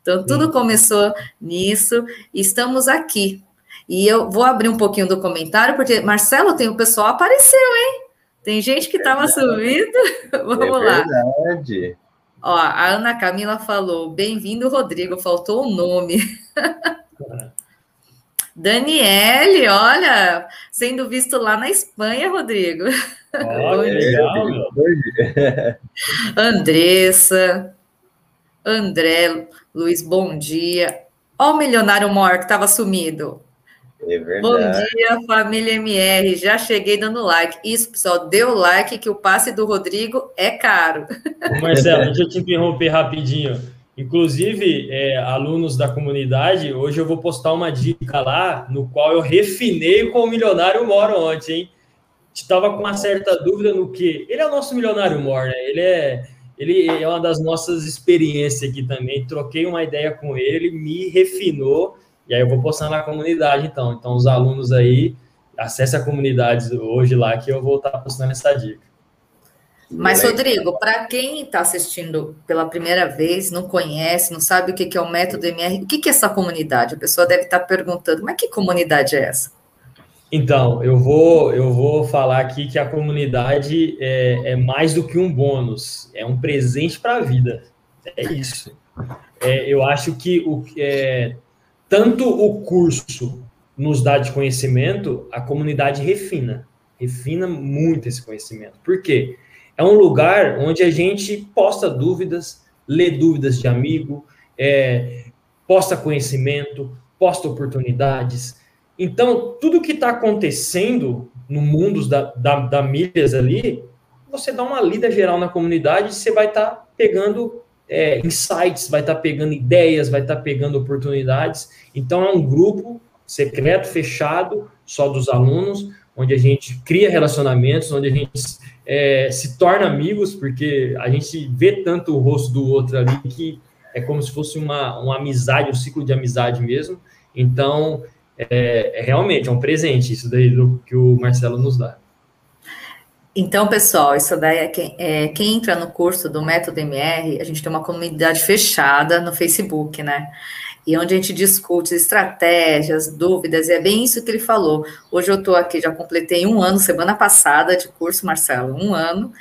Então, tudo Sim. começou nisso. Estamos aqui. E eu vou abrir um pouquinho do comentário, porque, Marcelo, tem o pessoal apareceu, hein? Tem gente que estava subindo. Vamos é lá. Verdade. Ó, a Ana Camila falou: bem-vindo, Rodrigo, faltou o nome. Daniele, olha, sendo visto lá na Espanha, Rodrigo. Oh, legal. Andressa, André, Luiz, bom dia. Ó o milionário maior que estava sumido. É verdade. Bom dia, família MR. Já cheguei dando like. Isso, pessoal, deu like que o passe do Rodrigo é caro. Marcelo, deixa eu te interromper rapidinho. Inclusive, é, alunos da comunidade, hoje eu vou postar uma dica lá, no qual eu refinei com o milionário Moro ontem, hein? Estava com uma certa dúvida no que. Ele é o nosso milionário Mor, né? Ele é, ele é uma das nossas experiências aqui também. Troquei uma ideia com ele, me refinou, e aí eu vou postar na comunidade, então. Então, os alunos aí, acesse a comunidade hoje lá, que eu vou estar postando essa dica. Mas, Rodrigo, para quem está assistindo pela primeira vez, não conhece, não sabe o que é o método MR, o que é essa comunidade? A pessoa deve estar tá perguntando, mas que comunidade é essa? Então, eu vou, eu vou falar aqui que a comunidade é, é mais do que um bônus, é um presente para a vida. É isso. É, eu acho que o, é, tanto o curso nos dá de conhecimento, a comunidade refina. Refina muito esse conhecimento. Por quê? É um lugar onde a gente posta dúvidas, lê dúvidas de amigo, é, posta conhecimento, posta oportunidades. Então, tudo que está acontecendo no mundo da, da, da, milhas ali, você dá uma lida geral na comunidade, você vai estar tá pegando é, insights, vai estar tá pegando ideias, vai estar tá pegando oportunidades. Então, é um grupo secreto, fechado, só dos alunos, onde a gente cria relacionamentos, onde a gente é, se torna amigos, porque a gente vê tanto o rosto do outro ali que é como se fosse uma, uma amizade, um ciclo de amizade mesmo. Então, é, é realmente é um presente isso daí do, que o Marcelo nos dá. Então, pessoal, isso daí é quem, é quem, entra no curso do Método MR, a gente tem uma comunidade fechada no Facebook, né? E onde a gente discute estratégias, dúvidas, e é bem isso que ele falou. Hoje eu estou aqui, já completei um ano, semana passada, de curso, Marcelo, um ano,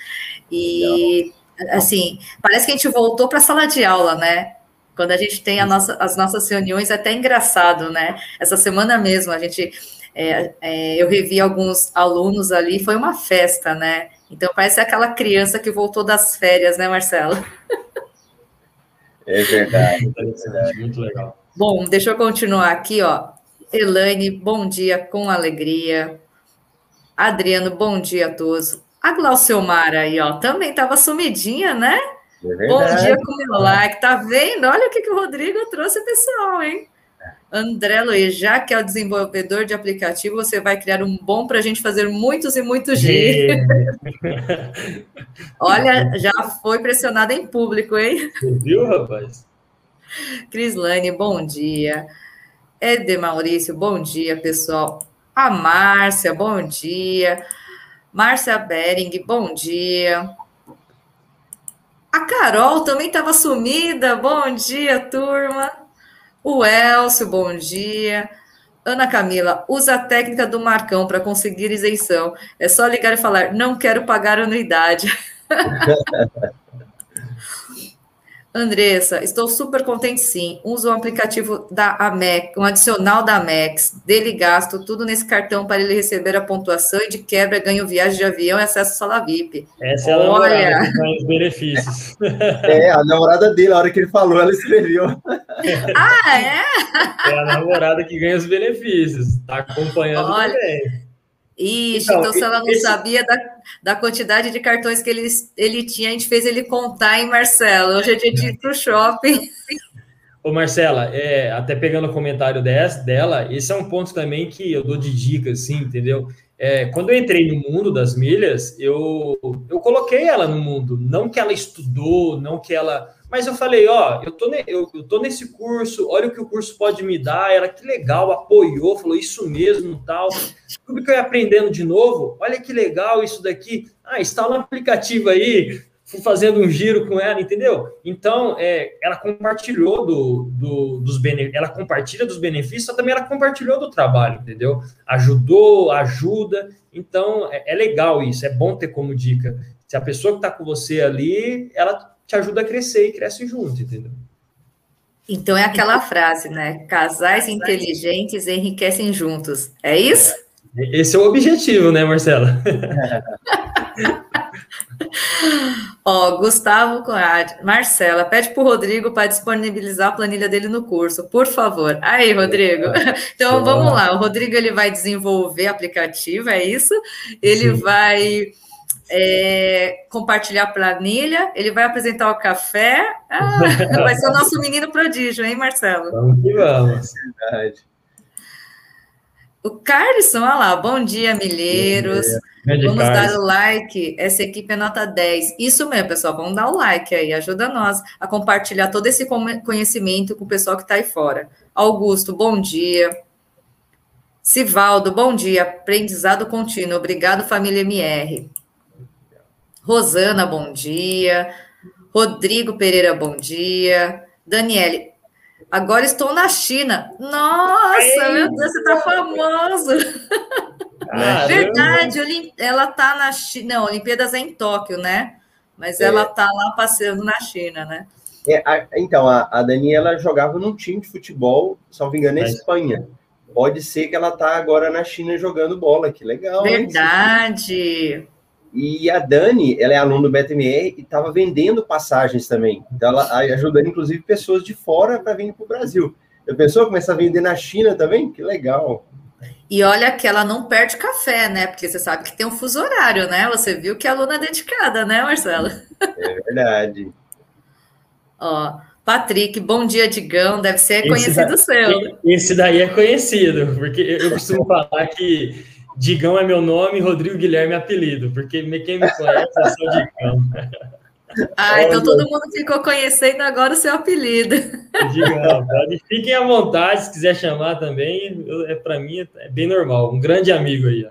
e assim, parece que a gente voltou para a sala de aula, né? Quando a gente tem nossa, as nossas reuniões, é até engraçado, né? Essa semana mesmo, a gente. É, é, eu revi alguns alunos ali, foi uma festa, né? Então parece aquela criança que voltou das férias, né, Marcelo? É verdade, é verdade. Muito legal. Bom, deixa eu continuar aqui, ó. Elaine, bom dia, com alegria. Adriano, bom dia a todos. A Glauciomar aí, ó, também estava sumidinha, né? É Bom dia com o meu like. Tá vendo? Olha o que, que o Rodrigo trouxe, pessoal, hein? André já que é o desenvolvedor de aplicativo, você vai criar um bom para a gente fazer muitos e muitos dias. Olha, já foi pressionado em público, hein? Você viu, rapaz? Crislane, bom dia. Eder Maurício, bom dia, pessoal. A Márcia, bom dia. Márcia Bering, bom dia. A Carol também estava sumida. Bom dia, turma. O Elcio, bom dia. Ana Camila, usa a técnica do Marcão para conseguir isenção. É só ligar e falar, não quero pagar anuidade. Andressa, estou super contente sim. Uso o aplicativo da Amex, um adicional da Amex. Dele gasto tudo nesse cartão para ele receber a pontuação e de quebra ganho viagem de avião e acesso à sala VIP. Essa é a Olha. namorada que ganha os benefícios. É, a namorada dele, a hora que ele falou, ela escreveu. Ah, é? É a namorada que ganha os benefícios. Está acompanhando Olha. também. Ixi, então, então se ela não esse... sabia da, da quantidade de cartões que ele, ele tinha, a gente fez ele contar, hein, Marcelo? Hoje é dia de ir para o shopping. Ô, Marcela, é, até pegando o comentário dessa, dela, esse é um ponto também que eu dou de dica, assim, entendeu? É, quando eu entrei no mundo das milhas, eu, eu coloquei ela no mundo. Não que ela estudou, não que ela mas eu falei, ó, eu tô, ne, eu, eu tô nesse curso, olha o que o curso pode me dar. Ela, que legal, apoiou, falou isso mesmo, tal. Tudo que eu ia aprendendo de novo, olha que legal isso daqui. Ah, instala um aplicativo aí, fui fazendo um giro com ela, entendeu? Então, é, ela compartilhou do, do, dos benefícios, ela compartilha dos benefícios, também ela compartilhou do trabalho, entendeu? Ajudou, ajuda. Então, é, é legal isso, é bom ter como dica. Se a pessoa que está com você ali, ela te ajuda a crescer e cresce junto, entendeu? Então é aquela frase, né? Casais inteligentes enriquecem juntos. É isso? É. Esse é o objetivo, né, Marcela? Ó, Gustavo Conrad, Marcela, pede para o Rodrigo para disponibilizar a planilha dele no curso, por favor. Aí, Rodrigo. Então, vamos lá. O Rodrigo ele vai desenvolver aplicativo, é isso? Ele Sim. vai é, compartilhar a planilha, ele vai apresentar o café. Ah, vai ser o nosso menino prodígio, hein, Marcelo? Vamos que vamos. Verdade. O Carlson, olha lá, bom dia, milheiros. Bom dia. Vamos dar o like, essa equipe é nota 10. Isso mesmo, pessoal, vamos dar o like aí, ajuda nós a compartilhar todo esse conhecimento com o pessoal que está aí fora. Augusto, bom dia. Sivaldo, bom dia, aprendizado contínuo. Obrigado, família MR. Rosana, bom dia. Rodrigo Pereira, bom dia. Daniele, agora estou na China. Nossa, meu Deus, você está famoso. Caramba. Verdade, ela está na China. Não, Olimpíadas é em Tóquio, né? Mas é. ela está lá passeando na China, né? É, a, então, a, a Daniela jogava num time de futebol, se não me engano, na Espanha. Pode ser que ela está agora na China jogando bola, que legal. Verdade. Hein? E a Dani, ela é aluna do BTMR e estava vendendo passagens também. Então, ela ajudando, inclusive, pessoas de fora para vir para o Brasil. Eu pensou começar a vender na China também? Que legal. E olha que ela não perde café, né? Porque você sabe que tem um fuso horário, né? Você viu que a aluna é dedicada, né, Marcela? É verdade. Ó, Patrick, bom dia, Digão. Deve ser esse conhecido da... seu. Esse daí é conhecido, porque eu costumo falar que Digão é meu nome, Rodrigo Guilherme é apelido, porque quem me conhece é só Digão. Ah, então todo mundo ficou conhecendo agora o seu apelido. Digão, pode, fiquem à vontade, se quiser chamar também, é para mim é bem normal. Um grande amigo aí. Ó.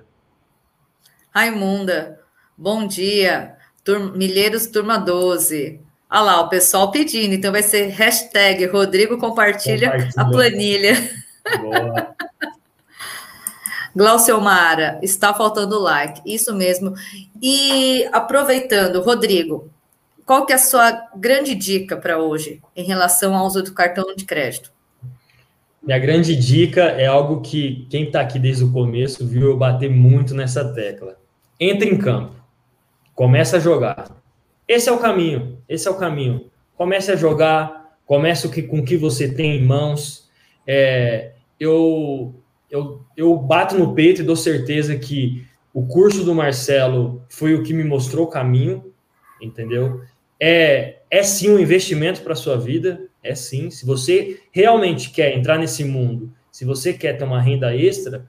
Raimunda, bom dia. Tur Milheiros Turma 12. Olha lá, o pessoal pedindo, então vai ser hashtag Rodrigo compartilha, compartilha. a planilha. Boa. Glaucio Mara, está faltando like, isso mesmo. E aproveitando, Rodrigo, qual que é a sua grande dica para hoje em relação ao uso do cartão de crédito? Minha grande dica é algo que quem está aqui desde o começo viu eu bater muito nessa tecla. Entre em campo, começa a jogar. Esse é o caminho, esse é o caminho. Comece a jogar, comece com o que você tem em mãos. É, eu eu, eu bato no peito e dou certeza que o curso do Marcelo foi o que me mostrou o caminho, entendeu? É, é sim um investimento para a sua vida, é sim. Se você realmente quer entrar nesse mundo, se você quer ter uma renda extra,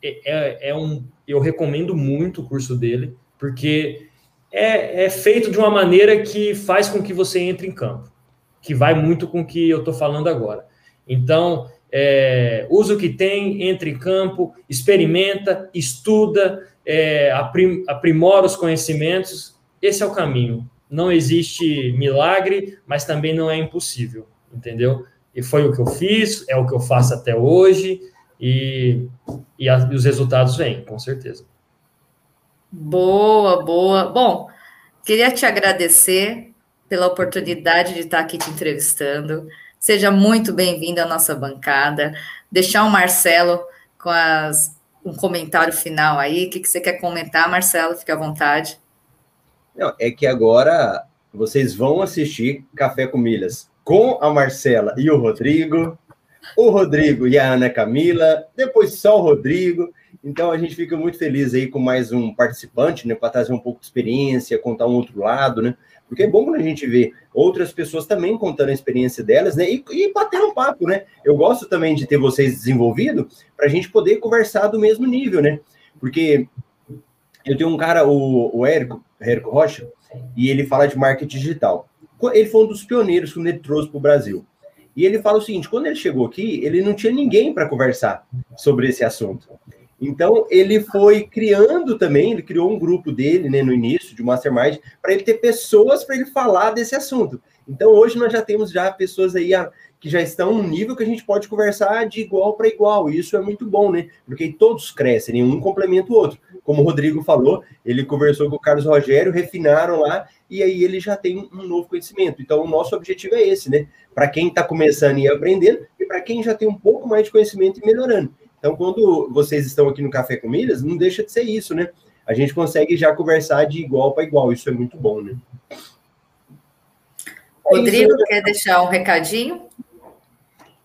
é, é, é um, eu recomendo muito o curso dele, porque é, é feito de uma maneira que faz com que você entre em campo, que vai muito com o que eu estou falando agora. Então, é, usa o que tem, entra em campo, experimenta, estuda, é, aprim, aprimora os conhecimentos. Esse é o caminho. Não existe milagre, mas também não é impossível, entendeu? E foi o que eu fiz, é o que eu faço até hoje, e, e, a, e os resultados vêm, com certeza. Boa, boa. Bom, queria te agradecer pela oportunidade de estar aqui te entrevistando. Seja muito bem-vindo à nossa bancada. Deixar o Marcelo com as, um comentário final aí. O que, que você quer comentar, Marcelo? Fique à vontade. Não, é que agora vocês vão assistir Café com Milhas com a Marcela e o Rodrigo, o Rodrigo e a Ana Camila, depois só o Rodrigo. Então a gente fica muito feliz aí com mais um participante, né, para trazer um pouco de experiência, contar um outro lado, né? Porque é bom quando a gente vê outras pessoas também contando a experiência delas, né? E, e bater um papo, né? Eu gosto também de ter vocês desenvolvido para a gente poder conversar do mesmo nível, né? Porque eu tenho um cara, o, o Érico, Érico Rocha, e ele fala de marketing digital. Ele foi um dos pioneiros que ele trouxe para o Brasil. E ele fala o seguinte: quando ele chegou aqui, ele não tinha ninguém para conversar sobre esse assunto. Então, ele foi criando também, ele criou um grupo dele, né, no início, de Mastermind, para ele ter pessoas para ele falar desse assunto. Então, hoje nós já temos já pessoas aí que já estão num nível que a gente pode conversar de igual para igual, e isso é muito bom, né? Porque todos crescem, um complementa o outro. Como o Rodrigo falou, ele conversou com o Carlos Rogério, refinaram lá, e aí ele já tem um novo conhecimento. Então, o nosso objetivo é esse, né? Para quem está começando e aprendendo, e para quem já tem um pouco mais de conhecimento e melhorando. Então, quando vocês estão aqui no Café com Milhas, não deixa de ser isso, né? A gente consegue já conversar de igual para igual, isso é muito bom, né? Rodrigo, é quer deixar um recadinho?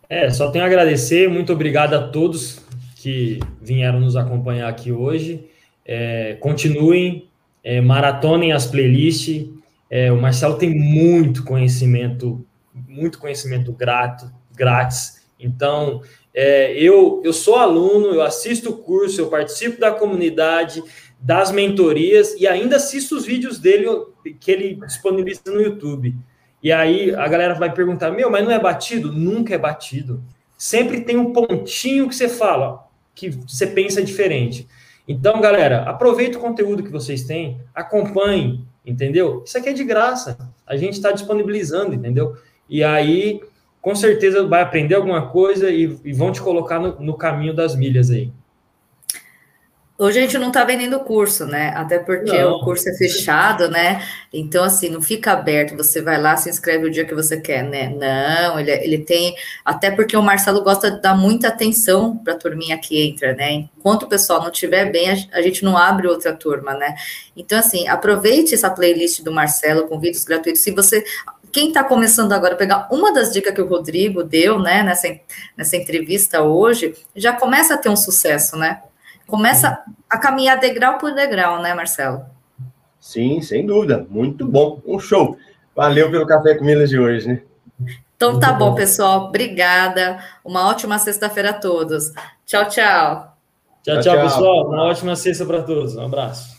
É, só tenho a agradecer, muito obrigado a todos que vieram nos acompanhar aqui hoje. É, continuem, é, maratonem as playlists. É, o Marcelo tem muito conhecimento, muito conhecimento grato, grátis Então, é, eu, eu sou aluno, eu assisto o curso, eu participo da comunidade, das mentorias e ainda assisto os vídeos dele que ele disponibiliza no YouTube. E aí a galera vai perguntar: meu, mas não é batido? Nunca é batido. Sempre tem um pontinho que você fala, que você pensa diferente. Então, galera, aproveita o conteúdo que vocês têm, acompanhem, entendeu? Isso aqui é de graça. A gente está disponibilizando, entendeu? E aí, com certeza, vai aprender alguma coisa e, e vão te colocar no, no caminho das milhas aí. Hoje a gente não está vendendo o curso, né? Até porque não. o curso é fechado, né? Então, assim, não fica aberto. Você vai lá, se inscreve o dia que você quer, né? Não, ele, ele tem. Até porque o Marcelo gosta de dar muita atenção para a turminha que entra, né? Enquanto o pessoal não estiver bem, a, a, gente não abre outra turma, né? Então, assim, aproveite essa playlist do Marcelo com vídeos gratuitos. Se você quem está começando agora a pegar uma das dicas que o Rodrigo deu, né, nessa, nessa entrevista hoje, já começa a ter um sucesso, né? Começa a caminhar degrau por degrau, né, Marcelo? Sim, sem dúvida. Muito bom. Um show. Valeu pelo café com Minas de hoje, né? Então tá bom, pessoal. Obrigada. Uma ótima sexta-feira a todos. Tchau, tchau. Tchau, tchau, tchau, pessoal. Uma ótima sexta para todos. Um abraço.